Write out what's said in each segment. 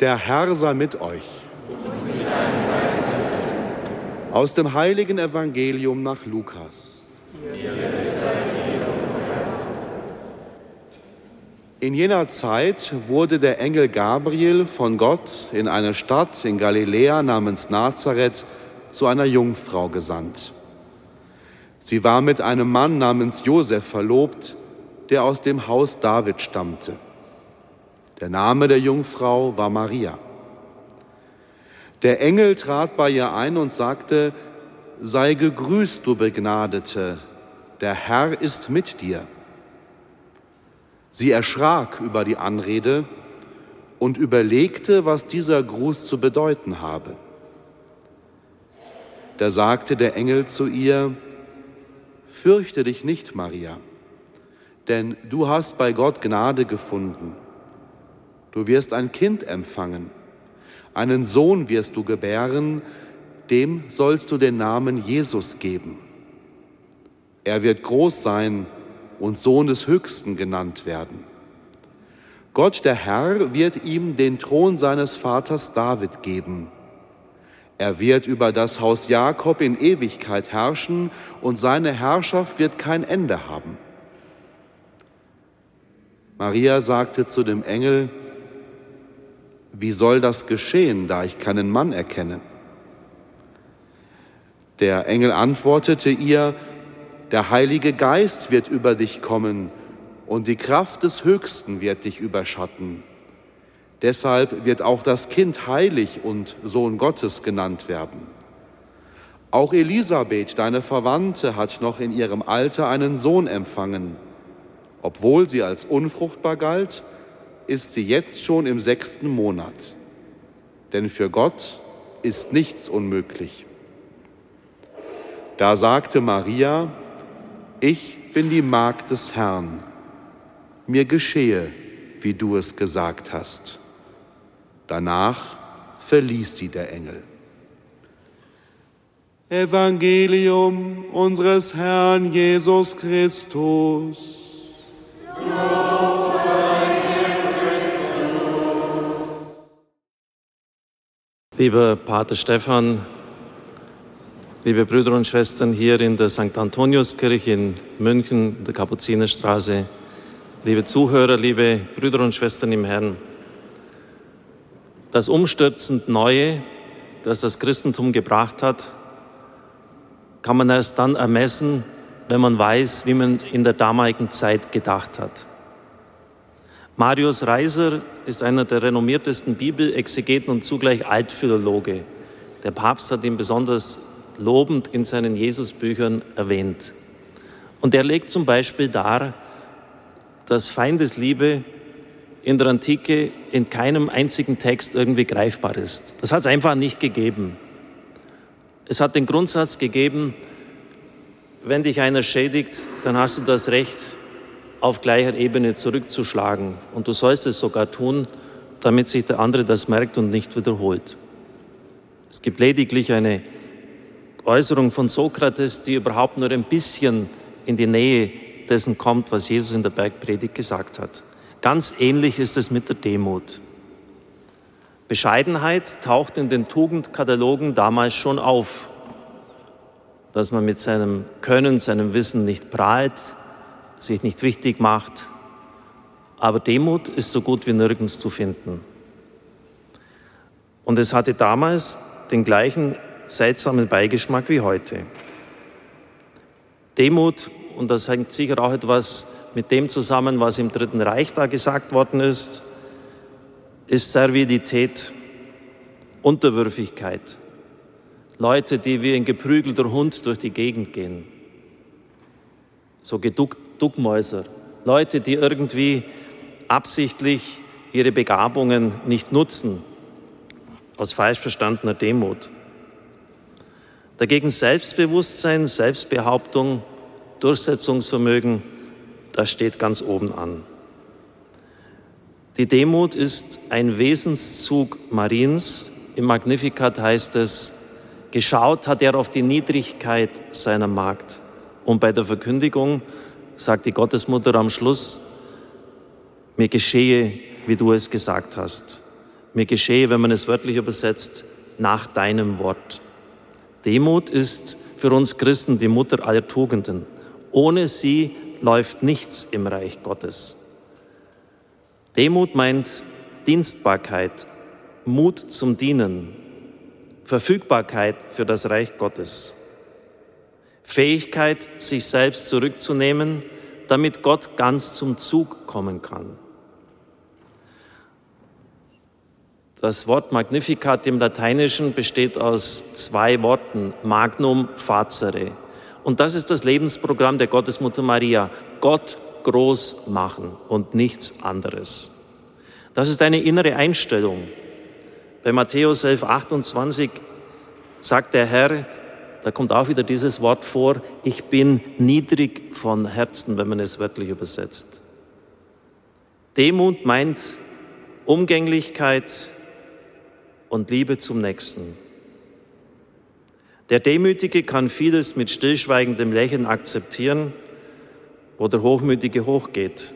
Der Herr sei mit euch. Aus dem heiligen Evangelium nach Lukas. In jener Zeit wurde der Engel Gabriel von Gott in eine Stadt in Galiläa namens Nazareth zu einer Jungfrau gesandt. Sie war mit einem Mann namens Josef verlobt, der aus dem Haus David stammte. Der Name der Jungfrau war Maria. Der Engel trat bei ihr ein und sagte, Sei gegrüßt, du Begnadete, der Herr ist mit dir. Sie erschrak über die Anrede und überlegte, was dieser Gruß zu bedeuten habe. Da sagte der Engel zu ihr, Fürchte dich nicht, Maria, denn du hast bei Gott Gnade gefunden. Du wirst ein Kind empfangen, einen Sohn wirst du gebären, dem sollst du den Namen Jesus geben. Er wird groß sein und Sohn des Höchsten genannt werden. Gott der Herr wird ihm den Thron seines Vaters David geben. Er wird über das Haus Jakob in Ewigkeit herrschen und seine Herrschaft wird kein Ende haben. Maria sagte zu dem Engel, wie soll das geschehen, da ich keinen Mann erkenne? Der Engel antwortete ihr, der Heilige Geist wird über dich kommen und die Kraft des Höchsten wird dich überschatten. Deshalb wird auch das Kind heilig und Sohn Gottes genannt werden. Auch Elisabeth, deine Verwandte, hat noch in ihrem Alter einen Sohn empfangen. Obwohl sie als unfruchtbar galt, ist sie jetzt schon im sechsten Monat. Denn für Gott ist nichts unmöglich. Da sagte Maria, ich bin die Magd des Herrn, mir geschehe, wie du es gesagt hast. Danach verließ sie der Engel. Evangelium unseres Herrn Jesus Christus. Lieber Pater Stefan, liebe Brüder und Schwestern hier in der St. Antoniuskirche in München, der Kapuzinerstraße, liebe Zuhörer, liebe Brüder und Schwestern im Herrn, das umstürzend Neue, das das Christentum gebracht hat, kann man erst dann ermessen, wenn man weiß, wie man in der damaligen Zeit gedacht hat. Marius Reiser ist einer der renommiertesten Bibelexegeten und zugleich Altphilologe. Der Papst hat ihn besonders lobend in seinen Jesusbüchern erwähnt. Und er legt zum Beispiel dar, dass Feindesliebe in der Antike in keinem einzigen Text irgendwie greifbar ist. Das hat es einfach nicht gegeben. Es hat den Grundsatz gegeben, wenn dich einer schädigt, dann hast du das Recht, auf gleicher Ebene zurückzuschlagen. Und du sollst es sogar tun, damit sich der andere das merkt und nicht wiederholt. Es gibt lediglich eine Äußerung von Sokrates, die überhaupt nur ein bisschen in die Nähe dessen kommt, was Jesus in der Bergpredigt gesagt hat. Ganz ähnlich ist es mit der Demut. Bescheidenheit taucht in den Tugendkatalogen damals schon auf, dass man mit seinem Können, seinem Wissen nicht prahlt, sich nicht wichtig macht. Aber Demut ist so gut wie nirgends zu finden. Und es hatte damals den gleichen seltsamen Beigeschmack wie heute. Demut, und das hängt sicher auch etwas mit dem zusammen, was im Dritten Reich da gesagt worden ist, ist Servilität, Unterwürfigkeit. Leute, die wie ein geprügelter Hund durch die Gegend gehen. So geduckt Duckmäuser, Leute, die irgendwie absichtlich ihre Begabungen nicht nutzen, aus falsch verstandener Demut. Dagegen Selbstbewusstsein, Selbstbehauptung, Durchsetzungsvermögen, das steht ganz oben an. Die Demut ist ein Wesenszug Mariens. Im Magnificat heißt es, geschaut hat er auf die Niedrigkeit seiner Magd. Und bei der Verkündigung sagt die Gottesmutter am Schluss, mir geschehe, wie du es gesagt hast. Mir geschehe, wenn man es wörtlich übersetzt, nach deinem Wort. Demut ist für uns Christen die Mutter aller Tugenden. Ohne sie läuft nichts im Reich Gottes. Demut meint Dienstbarkeit, Mut zum Dienen, Verfügbarkeit für das Reich Gottes, Fähigkeit, sich selbst zurückzunehmen, damit Gott ganz zum Zug kommen kann. Das Wort Magnificat im Lateinischen besteht aus zwei Worten, Magnum Facere. Und das ist das Lebensprogramm der Gottesmutter Maria. Gott groß machen und nichts anderes. Das ist eine innere Einstellung. Bei Matthäus 11, 28 sagt der Herr, da kommt auch wieder dieses Wort vor, ich bin niedrig von Herzen, wenn man es wörtlich übersetzt. Demut meint Umgänglichkeit, und Liebe zum Nächsten. Der Demütige kann vieles mit stillschweigendem Lächeln akzeptieren, wo der Hochmütige hochgeht.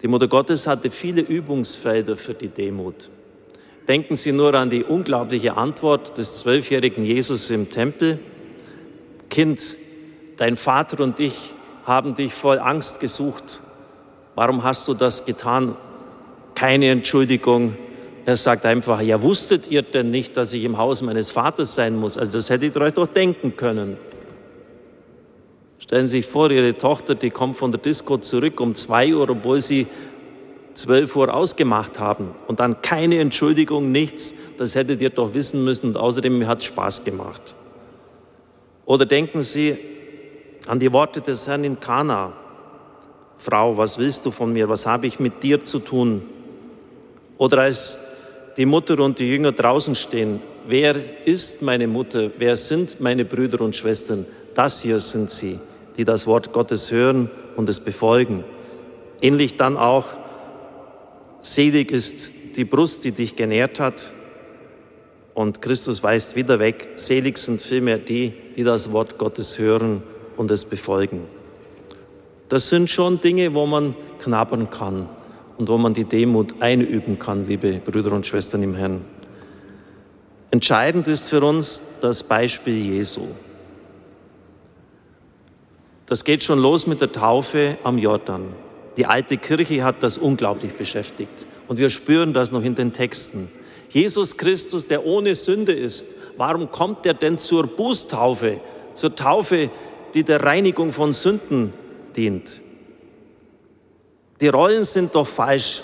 Die Mutter Gottes hatte viele Übungsfelder für die Demut. Denken Sie nur an die unglaubliche Antwort des zwölfjährigen Jesus im Tempel. Kind, dein Vater und ich haben dich voll Angst gesucht. Warum hast du das getan? Keine Entschuldigung, er sagt einfach, ja wusstet ihr denn nicht, dass ich im Haus meines Vaters sein muss? Also das hättet ihr euch doch denken können. Stellen Sie sich vor, Ihre Tochter, die kommt von der Disco zurück um zwei Uhr, obwohl Sie zwölf Uhr ausgemacht haben und dann keine Entschuldigung, nichts. Das hättet ihr doch wissen müssen und außerdem hat es Spaß gemacht. Oder denken Sie an die Worte des Herrn in Kana. Frau, was willst du von mir? Was habe ich mit dir zu tun? Oder als die Mutter und die Jünger draußen stehen. Wer ist meine Mutter? Wer sind meine Brüder und Schwestern? Das hier sind sie, die das Wort Gottes hören und es befolgen. Ähnlich dann auch, selig ist die Brust, die dich genährt hat. Und Christus weist wieder weg, selig sind vielmehr die, die das Wort Gottes hören und es befolgen. Das sind schon Dinge, wo man knabbern kann und wo man die Demut einüben kann, liebe Brüder und Schwestern im Herrn. Entscheidend ist für uns das Beispiel Jesu. Das geht schon los mit der Taufe am Jordan. Die alte Kirche hat das unglaublich beschäftigt und wir spüren das noch in den Texten. Jesus Christus, der ohne Sünde ist, warum kommt er denn zur Bußtaufe, zur Taufe, die der Reinigung von Sünden dient? Die Rollen sind doch falsch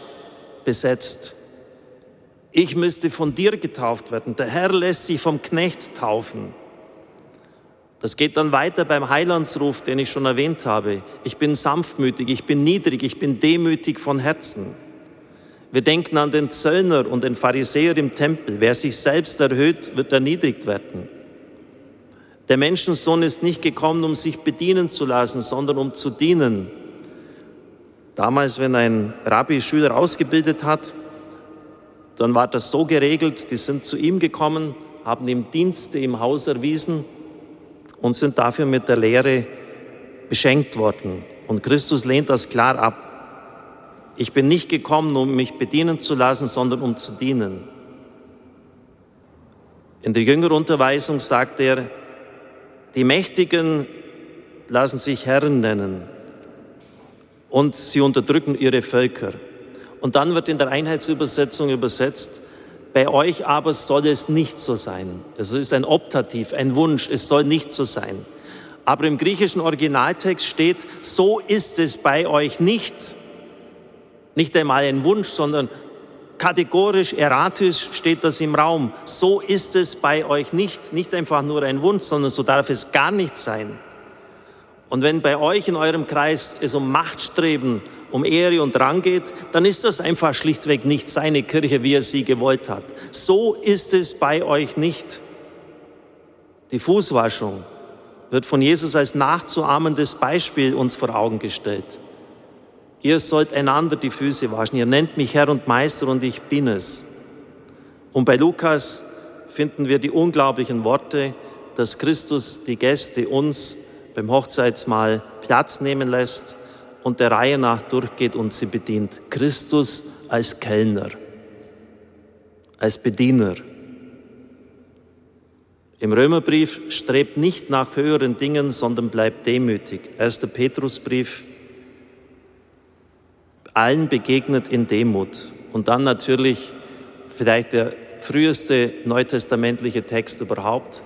besetzt. Ich müsste von dir getauft werden. Der Herr lässt sich vom Knecht taufen. Das geht dann weiter beim Heilandsruf, den ich schon erwähnt habe. Ich bin sanftmütig, ich bin niedrig, ich bin demütig von Herzen. Wir denken an den Zöllner und den Pharisäer im Tempel. Wer sich selbst erhöht, wird erniedrigt werden. Der Menschensohn ist nicht gekommen, um sich bedienen zu lassen, sondern um zu dienen Damals, wenn ein Rabbi Schüler ausgebildet hat, dann war das so geregelt, die sind zu ihm gekommen, haben ihm Dienste im Haus erwiesen und sind dafür mit der Lehre beschenkt worden. Und Christus lehnt das klar ab. Ich bin nicht gekommen, um mich bedienen zu lassen, sondern um zu dienen. In der Jüngerunterweisung sagt er, die Mächtigen lassen sich Herren nennen und sie unterdrücken ihre Völker. Und dann wird in der Einheitsübersetzung übersetzt, bei euch aber soll es nicht so sein. Es ist ein Optativ, ein Wunsch, es soll nicht so sein. Aber im griechischen Originaltext steht, so ist es bei euch nicht. Nicht einmal ein Wunsch, sondern kategorisch, erratisch steht das im Raum. So ist es bei euch nicht. Nicht einfach nur ein Wunsch, sondern so darf es gar nicht sein. Und wenn bei euch in eurem Kreis es um Machtstreben, um Ehre und Rang geht, dann ist das einfach schlichtweg nicht seine Kirche, wie er sie gewollt hat. So ist es bei euch nicht. Die Fußwaschung wird von Jesus als nachzuahmendes Beispiel uns vor Augen gestellt. Ihr sollt einander die Füße waschen. Ihr nennt mich Herr und Meister und ich bin es. Und bei Lukas finden wir die unglaublichen Worte, dass Christus die Gäste uns beim Hochzeitsmahl Platz nehmen lässt und der Reihe nach durchgeht und sie bedient. Christus als Kellner. als Bediener. Im Römerbrief strebt nicht nach höheren Dingen, sondern bleibt demütig. Erster Petrusbrief, allen begegnet in Demut. Und dann natürlich vielleicht der früheste neutestamentliche Text überhaupt,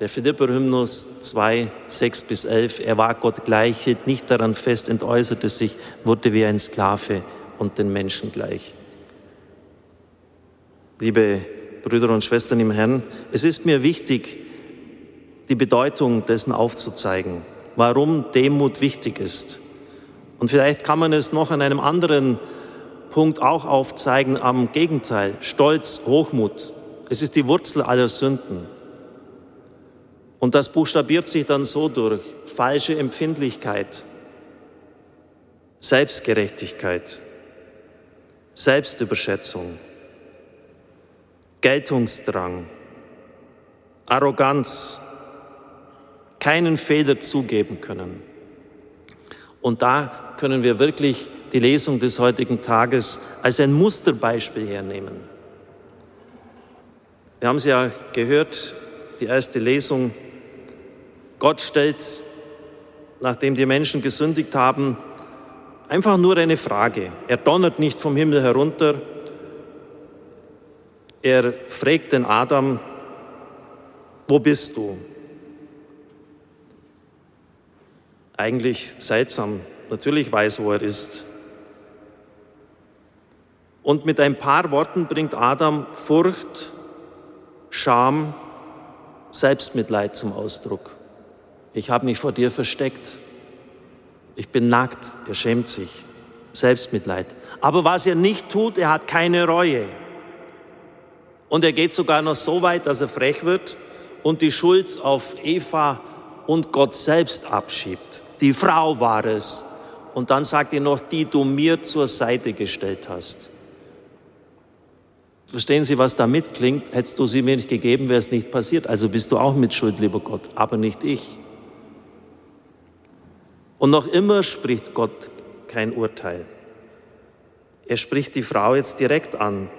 der Philipper-Hymnus 2, 6 bis 11. Er war Gott gleich, hielt nicht daran fest, entäußerte sich, wurde wie ein Sklave und den Menschen gleich. Liebe Brüder und Schwestern im Herrn, es ist mir wichtig, die Bedeutung dessen aufzuzeigen, warum Demut wichtig ist. Und vielleicht kann man es noch an einem anderen Punkt auch aufzeigen, am Gegenteil, Stolz, Hochmut. Es ist die Wurzel aller Sünden. Und das buchstabiert sich dann so durch falsche Empfindlichkeit, Selbstgerechtigkeit, Selbstüberschätzung, Geltungsdrang, Arroganz, keinen Fehler zugeben können. Und da können wir wirklich die Lesung des heutigen Tages als ein Musterbeispiel hernehmen. Wir haben es ja gehört, die erste Lesung. Gott stellt, nachdem die Menschen gesündigt haben, einfach nur eine Frage. Er donnert nicht vom Himmel herunter, er fragt den Adam, wo bist du? Eigentlich seltsam. Natürlich weiß, wo er ist. Und mit ein paar Worten bringt Adam Furcht, Scham, Selbstmitleid zum Ausdruck. Ich habe mich vor dir versteckt. Ich bin nackt. Er schämt sich. Selbstmitleid. Aber was er nicht tut, er hat keine Reue. Und er geht sogar noch so weit, dass er frech wird und die Schuld auf Eva und Gott selbst abschiebt. Die Frau war es. Und dann sagt er noch, die du mir zur Seite gestellt hast. Verstehen Sie, was da mitklingt? Hättest du sie mir nicht gegeben, wäre es nicht passiert. Also bist du auch mit Schuld, lieber Gott, aber nicht ich. Und noch immer spricht Gott kein Urteil. Er spricht die Frau jetzt direkt an.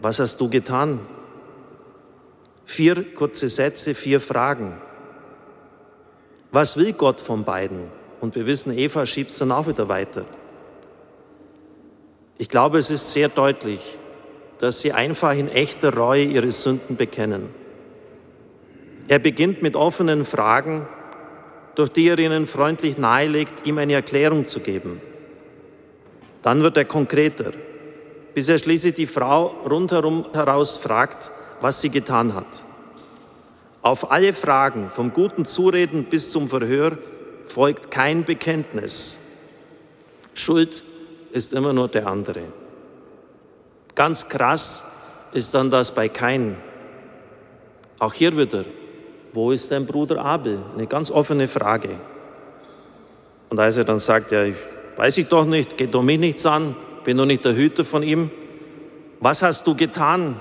Was hast du getan? Vier kurze Sätze, vier Fragen. Was will Gott von beiden? Und wir wissen, Eva schiebt es dann auch wieder weiter. Ich glaube, es ist sehr deutlich, dass sie einfach in echter Reue ihre Sünden bekennen. Er beginnt mit offenen Fragen, durch die er ihnen freundlich nahelegt, ihm eine Erklärung zu geben. Dann wird er konkreter bis er schließlich die Frau rundherum heraus fragt, was sie getan hat. Auf alle Fragen, vom guten Zureden bis zum Verhör, folgt kein Bekenntnis. Schuld ist immer nur der andere. Ganz krass ist dann das bei Kain. Auch hier wieder, wo ist dein Bruder Abel? Eine ganz offene Frage. Und als er dann sagt, ja, weiß ich doch nicht, geht doch mich nichts an, bin doch nicht der Hüter von ihm. Was hast du getan?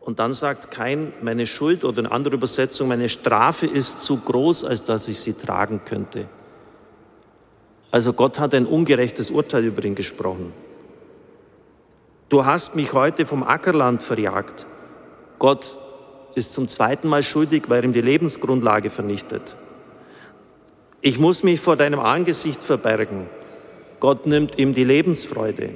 Und dann sagt kein, meine Schuld oder in anderer Übersetzung, meine Strafe ist zu groß, als dass ich sie tragen könnte. Also Gott hat ein ungerechtes Urteil über ihn gesprochen. Du hast mich heute vom Ackerland verjagt. Gott ist zum zweiten Mal schuldig, weil ihm die Lebensgrundlage vernichtet. Ich muss mich vor deinem Angesicht verbergen. Gott nimmt ihm die Lebensfreude.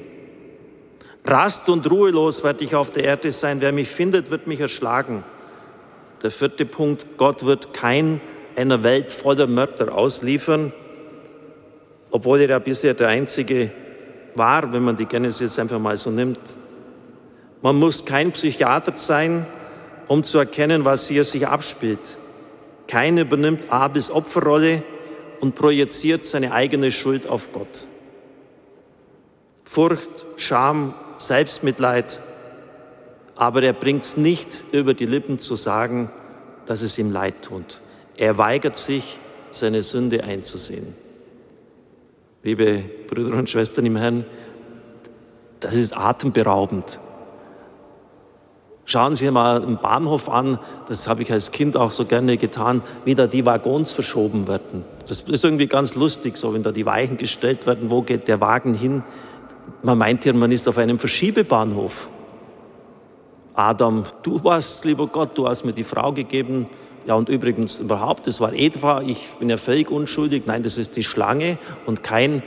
Rast und ruhelos werde ich auf der Erde sein. Wer mich findet, wird mich erschlagen. Der vierte Punkt, Gott wird kein einer Welt voller Mörder ausliefern, obwohl er ja bisher der Einzige war, wenn man die Genesis einfach mal so nimmt. Man muss kein Psychiater sein, um zu erkennen, was hier sich abspielt. Keiner übernimmt Abels Opferrolle und projiziert seine eigene Schuld auf Gott. Furcht, Scham, Selbstmitleid, aber er bringt es nicht über die Lippen zu sagen, dass es ihm leid tut. Er weigert sich, seine Sünde einzusehen. Liebe Brüder und Schwestern im Herrn, das ist atemberaubend. Schauen Sie mal einen Bahnhof an, das habe ich als Kind auch so gerne getan, wie da die Waggons verschoben werden. Das ist irgendwie ganz lustig, so wenn da die Weichen gestellt werden, wo geht der Wagen hin? Man meint ja, man ist auf einem Verschiebebahnhof. Adam, du warst, lieber Gott, du hast mir die Frau gegeben. Ja, und übrigens überhaupt, das war Eva, ich bin ja völlig unschuldig. Nein, das ist die Schlange und kein,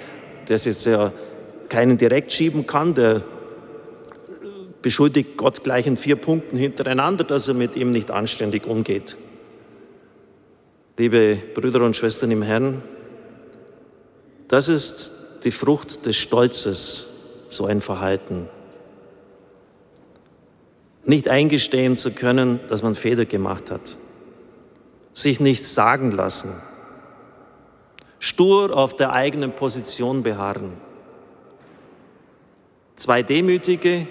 das jetzt ja keinen direkt schieben kann, der beschuldigt Gott gleich in vier Punkten hintereinander, dass er mit ihm nicht anständig umgeht. Liebe Brüder und Schwestern im Herrn, das ist die Frucht des Stolzes, so ein Verhalten. Nicht eingestehen zu können, dass man Fehler gemacht hat. Sich nichts sagen lassen. Stur auf der eigenen Position beharren. Zwei Demütige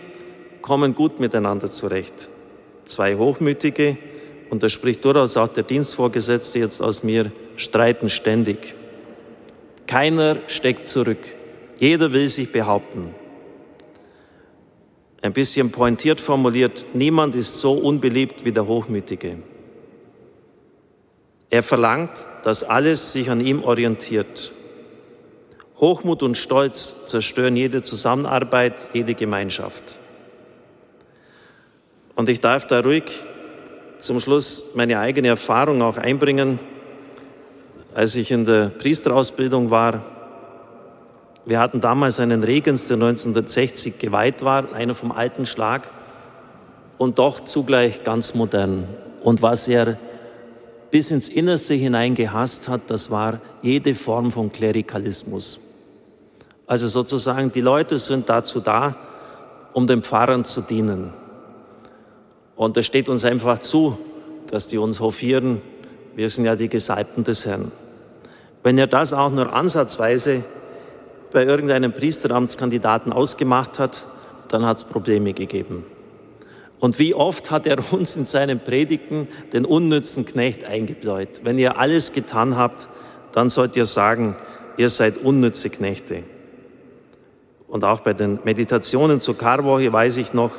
kommen gut miteinander zurecht. Zwei Hochmütige, und da spricht durchaus auch der Dienstvorgesetzte jetzt aus mir, streiten ständig. Keiner steckt zurück. Jeder will sich behaupten. Ein bisschen pointiert formuliert, niemand ist so unbeliebt wie der Hochmütige. Er verlangt, dass alles sich an ihm orientiert. Hochmut und Stolz zerstören jede Zusammenarbeit, jede Gemeinschaft. Und ich darf da ruhig zum Schluss meine eigene Erfahrung auch einbringen. Als ich in der Priesterausbildung war, wir hatten damals einen Regens, der 1960 geweiht war, einer vom alten Schlag und doch zugleich ganz modern. Und was er bis ins Innerste hinein gehasst hat, das war jede Form von Klerikalismus. Also sozusagen, die Leute sind dazu da, um den Pfarrern zu dienen. Und es steht uns einfach zu, dass die uns hofieren. Wir sind ja die Gesalbten des Herrn. Wenn er das auch nur ansatzweise bei irgendeinem Priesteramtskandidaten ausgemacht hat, dann hat es Probleme gegeben. Und wie oft hat er uns in seinen Predigten den unnützen Knecht eingebläut. Wenn ihr alles getan habt, dann sollt ihr sagen, ihr seid unnütze Knechte. Und auch bei den Meditationen zur Karwoche weiß ich noch,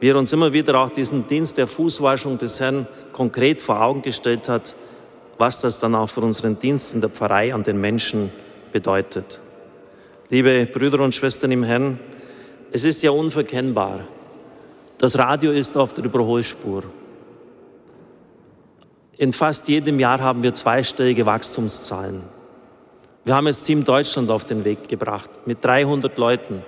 wie er uns immer wieder auch diesen Dienst der Fußwaschung des Herrn konkret vor Augen gestellt hat, was das dann auch für unseren Dienst in der Pfarrei an den Menschen bedeutet. Liebe Brüder und Schwestern im Herrn, es ist ja unverkennbar. Das Radio ist auf der Überholspur. In fast jedem Jahr haben wir zweistellige Wachstumszahlen. Wir haben jetzt Team Deutschland auf den Weg gebracht mit 300 Leuten.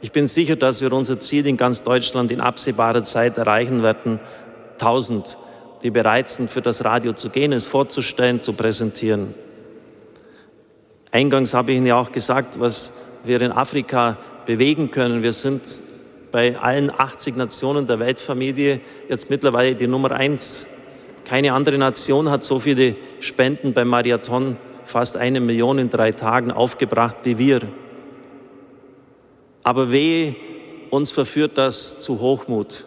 Ich bin sicher, dass wir unser Ziel in ganz Deutschland in absehbarer Zeit erreichen werden. 1000, die bereit sind, für das Radio zu gehen, es vorzustellen, zu präsentieren. Eingangs habe ich Ihnen ja auch gesagt, was wir in Afrika bewegen können. Wir sind bei allen 80 Nationen der Weltfamilie jetzt mittlerweile die Nummer eins. Keine andere Nation hat so viele Spenden beim Marathon, fast eine Million in drei Tagen aufgebracht wie wir. Aber wehe, uns verführt das zu Hochmut.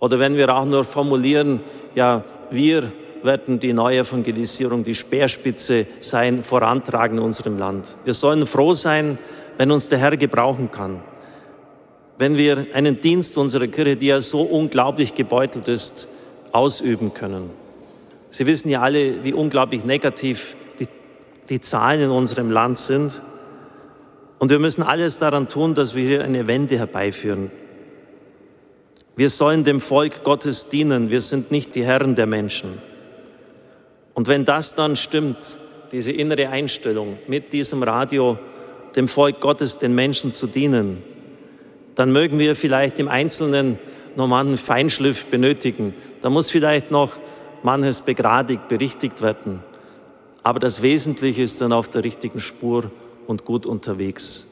Oder wenn wir auch nur formulieren, ja, wir werden die Neuevangelisierung, die Speerspitze sein, vorantragen in unserem Land. Wir sollen froh sein, wenn uns der Herr gebrauchen kann. Wenn wir einen Dienst unserer Kirche, die ja so unglaublich gebeutelt ist, ausüben können. Sie wissen ja alle, wie unglaublich negativ die, die Zahlen in unserem Land sind. Und wir müssen alles daran tun, dass wir hier eine Wende herbeiführen. Wir sollen dem Volk Gottes dienen. Wir sind nicht die Herren der Menschen. Und wenn das dann stimmt, diese innere Einstellung mit diesem Radio, dem Volk Gottes, den Menschen zu dienen, dann mögen wir vielleicht im Einzelnen noch manchen Feinschliff benötigen. Da muss vielleicht noch manches begradigt, berichtigt werden. Aber das Wesentliche ist dann auf der richtigen Spur und gut unterwegs.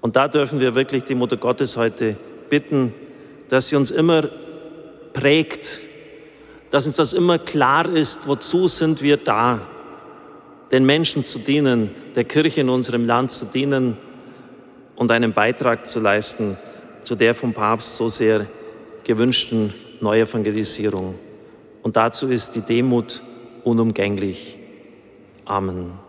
Und da dürfen wir wirklich die Mutter Gottes heute bitten, dass sie uns immer prägt, dass uns das immer klar ist, wozu sind wir da, den Menschen zu dienen, der Kirche in unserem Land zu dienen und einen Beitrag zu leisten zu der vom Papst so sehr gewünschten Neuevangelisierung. Und dazu ist die Demut unumgänglich. Amen.